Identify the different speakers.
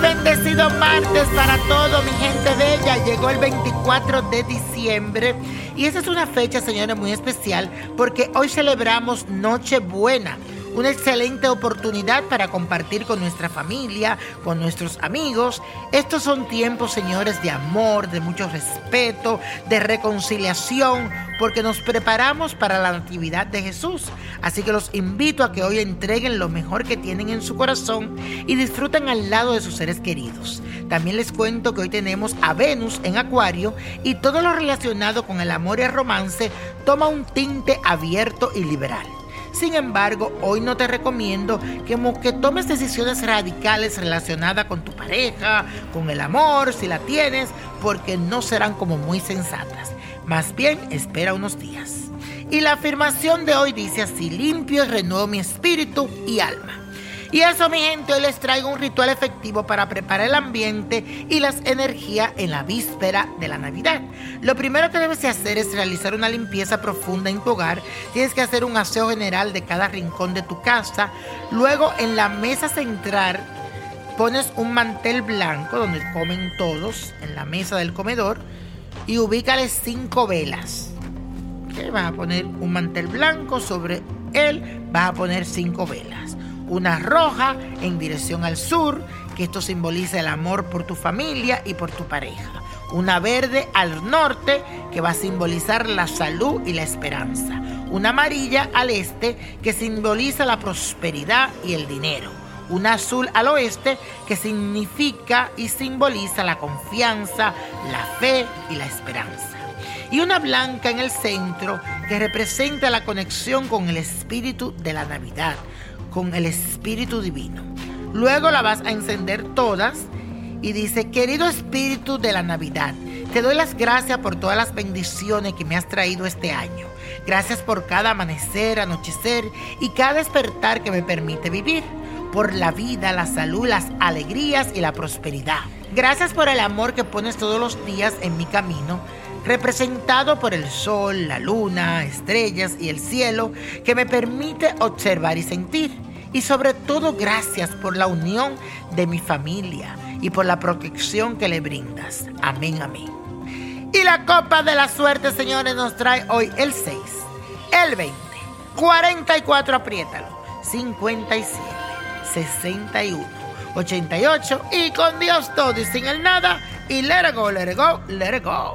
Speaker 1: bendecido martes para todo mi gente bella. Llegó el 24 de diciembre y esa es una fecha, señores, muy especial porque hoy celebramos Nochebuena una excelente oportunidad para compartir con nuestra familia, con nuestros amigos. Estos son tiempos, señores, de amor, de mucho respeto, de reconciliación, porque nos preparamos para la Natividad de Jesús. Así que los invito a que hoy entreguen lo mejor que tienen en su corazón y disfruten al lado de sus seres queridos. También les cuento que hoy tenemos a Venus en Acuario y todo lo relacionado con el amor y el romance toma un tinte abierto y liberal. Sin embargo, hoy no te recomiendo que, que tomes decisiones radicales relacionadas con tu pareja, con el amor, si la tienes, porque no serán como muy sensatas. Más bien, espera unos días. Y la afirmación de hoy dice así, limpio y renuevo mi espíritu y alma. Y eso, mi gente, hoy les traigo un ritual efectivo para preparar el ambiente y las energías en la víspera de la Navidad. Lo primero que debes hacer es realizar una limpieza profunda en tu hogar. Tienes que hacer un aseo general de cada rincón de tu casa. Luego, en la mesa central, pones un mantel blanco donde comen todos, en la mesa del comedor, y ubícale cinco velas. Vas a poner un mantel blanco sobre él, vas a poner cinco velas una roja en dirección al sur, que esto simboliza el amor por tu familia y por tu pareja. Una verde al norte, que va a simbolizar la salud y la esperanza. Una amarilla al este, que simboliza la prosperidad y el dinero. Una azul al oeste, que significa y simboliza la confianza, la fe y la esperanza y una blanca en el centro que representa la conexión con el espíritu de la Navidad, con el Espíritu Divino. Luego la vas a encender todas y dice, querido Espíritu de la Navidad, te doy las gracias por todas las bendiciones que me has traído este año. Gracias por cada amanecer, anochecer y cada despertar que me permite vivir. Por la vida, la salud, las alegrías y la prosperidad. Gracias por el amor que pones todos los días en mi camino representado por el sol, la luna, estrellas y el cielo, que me permite observar y sentir. Y sobre todo gracias por la unión de mi familia y por la protección que le brindas. Amén, amén. Y la copa de la suerte, señores, nos trae hoy el 6, el 20, 44, apriétalo, 57, 61, 88 y con Dios todo y sin el nada. Y let it go, let it go, let it go.